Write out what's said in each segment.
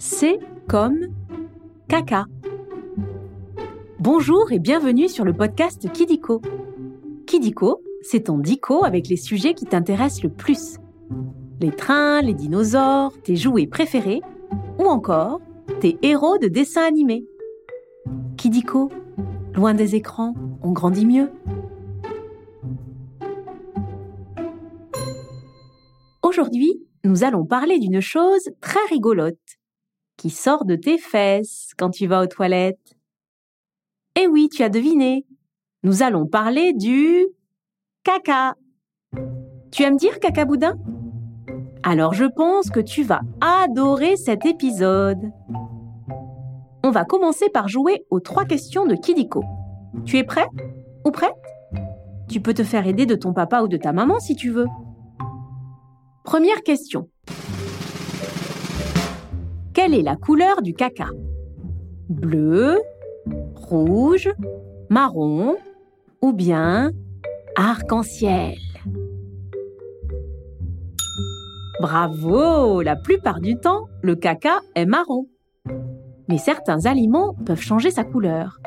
C'est comme caca. Bonjour et bienvenue sur le podcast Kidiko. Kidiko, c'est ton dico avec les sujets qui t'intéressent le plus. Les trains, les dinosaures, tes jouets préférés ou encore tes héros de dessins animés. Kidiko, loin des écrans, on grandit mieux. Aujourd'hui, nous allons parler d'une chose très rigolote qui sort de tes fesses quand tu vas aux toilettes. Eh oui, tu as deviné. Nous allons parler du caca. Tu aimes dire caca boudin? Alors je pense que tu vas adorer cet épisode. On va commencer par jouer aux trois questions de Kidiko. Tu es prêt? Ou prête? Tu peux te faire aider de ton papa ou de ta maman si tu veux. Première question. Quelle est la couleur du caca? Bleu, rouge, marron ou bien arc-en-ciel? Bravo La plupart du temps, le caca est marron. Mais certains aliments peuvent changer sa couleur.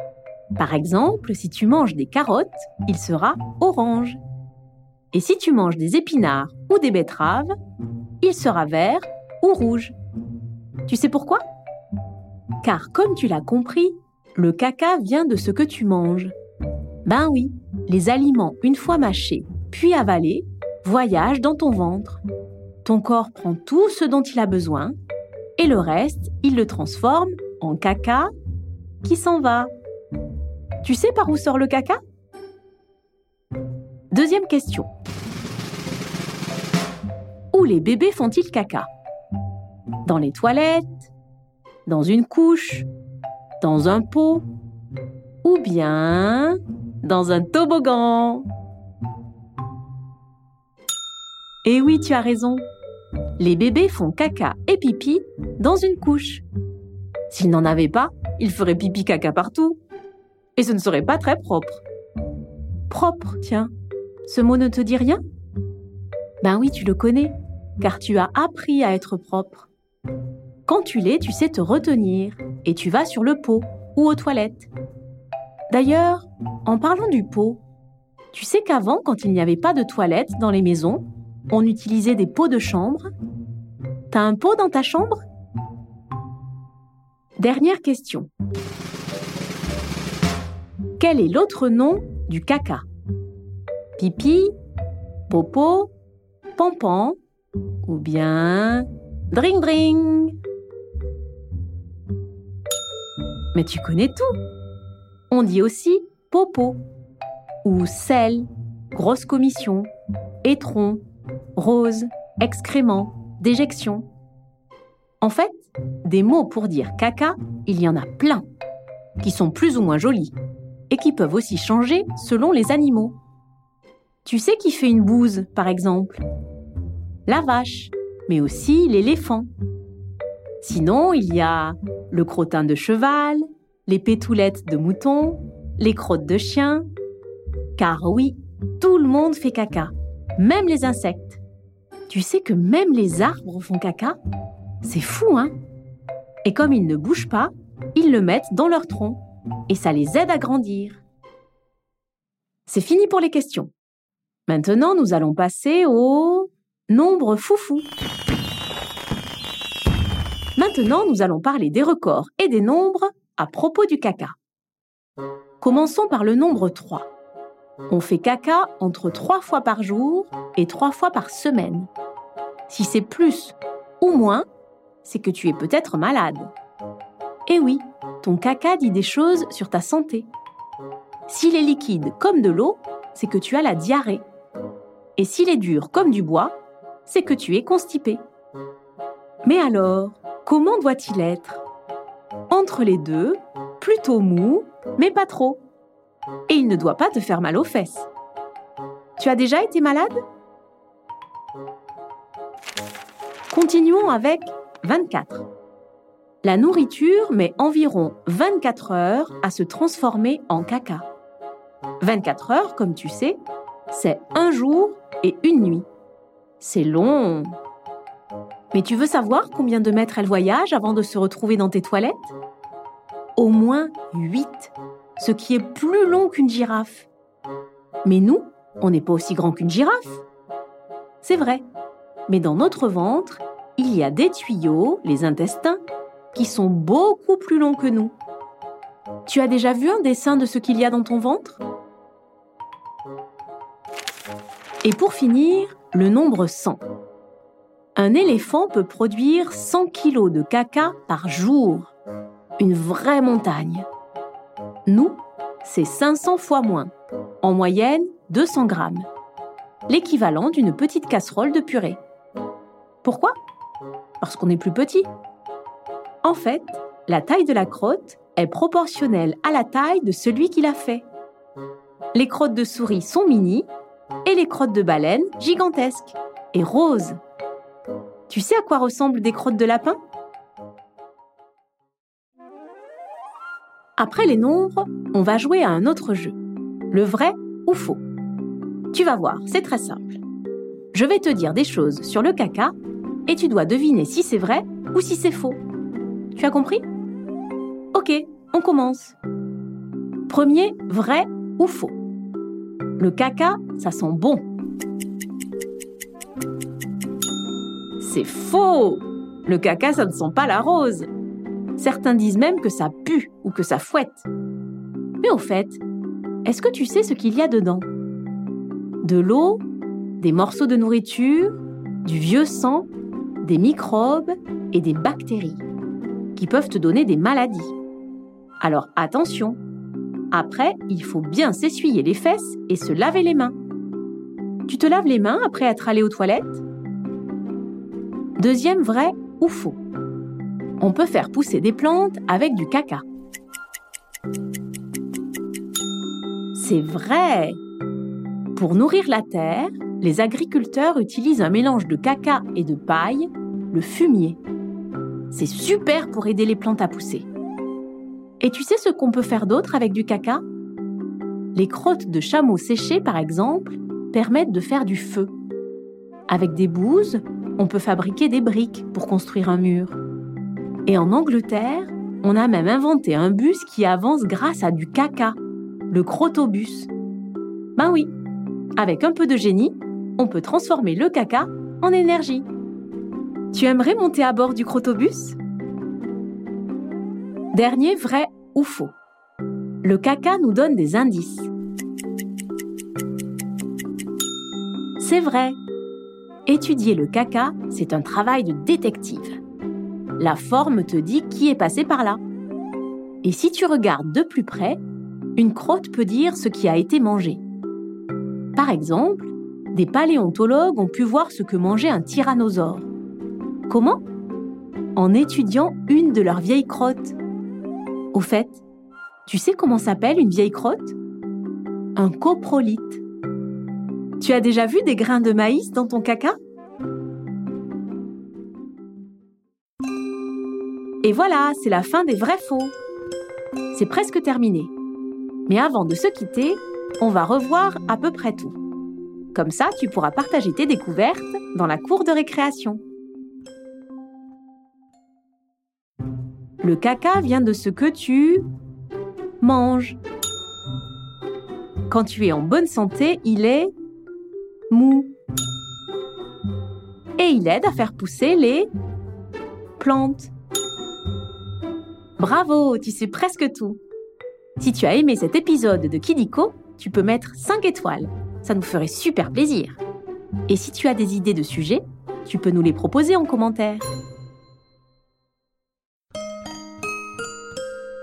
Par exemple, si tu manges des carottes, il sera orange. Et si tu manges des épinards ou des betteraves, il sera vert ou rouge. Tu sais pourquoi? Car comme tu l'as compris, le caca vient de ce que tu manges. Ben oui, les aliments une fois mâchés, puis avalés, voyagent dans ton ventre. Ton corps prend tout ce dont il a besoin et le reste, il le transforme en caca qui s'en va. Tu sais par où sort le caca? Deuxième question. Où les bébés font-ils caca? Dans les toilettes, dans une couche, dans un pot ou bien dans un toboggan. Et eh oui, tu as raison. Les bébés font caca et pipi dans une couche. S'ils n'en avaient pas, ils feraient pipi caca partout. Et ce ne serait pas très propre. Propre, tiens. Ce mot ne te dit rien? Ben oui, tu le connais, car tu as appris à être propre. Quand tu l'es, tu sais te retenir et tu vas sur le pot ou aux toilettes. D'ailleurs, en parlant du pot, tu sais qu'avant, quand il n'y avait pas de toilettes dans les maisons, on utilisait des pots de chambre. T'as un pot dans ta chambre? Dernière question. Quel est l'autre nom du caca? Pipi, popo, pampan ou bien dring dring? Mais tu connais tout. On dit aussi popo ou sel, grosse commission, étron, rose, excrément, déjection. En fait, des mots pour dire caca, il y en a plein, qui sont plus ou moins jolis et qui peuvent aussi changer selon les animaux. Tu sais qui fait une bouse, par exemple? La vache, mais aussi l'éléphant. Sinon, il y a le crottin de cheval, les pétoulettes de mouton, les crottes de chien. Car oui, tout le monde fait caca, même les insectes. Tu sais que même les arbres font caca? C'est fou, hein? Et comme ils ne bougent pas, ils le mettent dans leur tronc et ça les aide à grandir. C'est fini pour les questions. Maintenant, nous allons passer au nombre foufou. Maintenant, nous allons parler des records et des nombres à propos du caca. Commençons par le nombre 3. On fait caca entre 3 fois par jour et 3 fois par semaine. Si c'est plus ou moins, c'est que tu es peut-être malade. Et oui, ton caca dit des choses sur ta santé. S'il est liquide comme de l'eau, c'est que tu as la diarrhée. Et s'il est dur comme du bois, c'est que tu es constipé. Mais alors, Comment doit-il être? Entre les deux, plutôt mou, mais pas trop. Et il ne doit pas te faire mal aux fesses. Tu as déjà été malade? Continuons avec 24. La nourriture met environ 24 heures à se transformer en caca. 24 heures, comme tu sais, c'est un jour et une nuit. C'est long. Mais tu veux savoir combien de mètres elle voyage avant de se retrouver dans tes toilettes? Au moins 8, ce qui est plus long qu'une girafe. Mais nous, on n'est pas aussi grand qu'une girafe. C'est vrai. Mais dans notre ventre, il y a des tuyaux, les intestins, qui sont beaucoup plus longs que nous. Tu as déjà vu un dessin de ce qu'il y a dans ton ventre? Et pour finir, le nombre 100. Un éléphant peut produire 100 kg de caca par jour. Une vraie montagne. Nous, c'est 500 fois moins. En moyenne, 200 grammes. L'équivalent d'une petite casserole de purée. Pourquoi? Parce qu'on est plus petit. En fait, la taille de la crotte est proportionnelle à la taille de celui qui l'a fait. Les crottes de souris sont mini et les crottes de baleine gigantesques et roses. Tu sais à quoi ressemblent des crottes de lapin? Après les nombres, on va jouer à un autre jeu, le vrai ou faux? Tu vas voir, c'est très simple. Je vais te dire des choses sur le caca et tu dois deviner si c'est vrai ou si c'est faux. Tu as compris? Ok, on commence. Premier, vrai ou faux? Le caca, ça sent bon. C'est faux Le caca, ça ne sent pas la rose. Certains disent même que ça pue ou que ça fouette. Mais au fait, est-ce que tu sais ce qu'il y a dedans? De l'eau, des morceaux de nourriture, du vieux sang, des microbes et des bactéries qui peuvent te donner des maladies. Alors attention, après, il faut bien s'essuyer les fesses et se laver les mains. Tu te laves les mains après être allé aux toilettes? Deuxième vrai ou faux On peut faire pousser des plantes avec du caca. C'est vrai Pour nourrir la terre, les agriculteurs utilisent un mélange de caca et de paille, le fumier. C'est super pour aider les plantes à pousser. Et tu sais ce qu'on peut faire d'autre avec du caca? Les crottes de chameaux séchées, par exemple, permettent de faire du feu. Avec des bouses, on peut fabriquer des briques pour construire un mur. Et en Angleterre, on a même inventé un bus qui avance grâce à du caca, le crotobus. Ben oui, avec un peu de génie, on peut transformer le caca en énergie. Tu aimerais monter à bord du crotobus? Dernier vrai ou faux. Le caca nous donne des indices. C'est vrai. Étudier le caca, c'est un travail de détective. La forme te dit qui est passé par là. Et si tu regardes de plus près, une crotte peut dire ce qui a été mangé. Par exemple, des paléontologues ont pu voir ce que mangeait un tyrannosaure. Comment? En étudiant une de leurs vieilles crottes. Au fait, tu sais comment s'appelle une vieille crotte? Un coprolite. Tu as déjà vu des grains de maïs dans ton caca? Et voilà, c'est la fin des vrais faux. C'est presque terminé. Mais avant de se quitter, on va revoir à peu près tout. Comme ça, tu pourras partager tes découvertes dans la cour de récréation. Le caca vient de ce que tu manges. Quand tu es en bonne santé, il est mou. Et il aide à faire pousser les plantes. Bravo, tu sais presque tout. Si tu as aimé cet épisode de Kidiko, tu peux mettre 5 étoiles. Ça nous ferait super plaisir. Et si tu as des idées de sujets, tu peux nous les proposer en commentaire.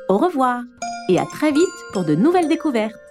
Au revoir et à très vite pour de nouvelles découvertes.